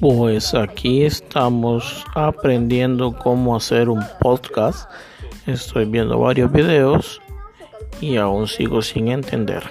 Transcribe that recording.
Pues aquí estamos aprendiendo cómo hacer un podcast. Estoy viendo varios videos y aún sigo sin entender.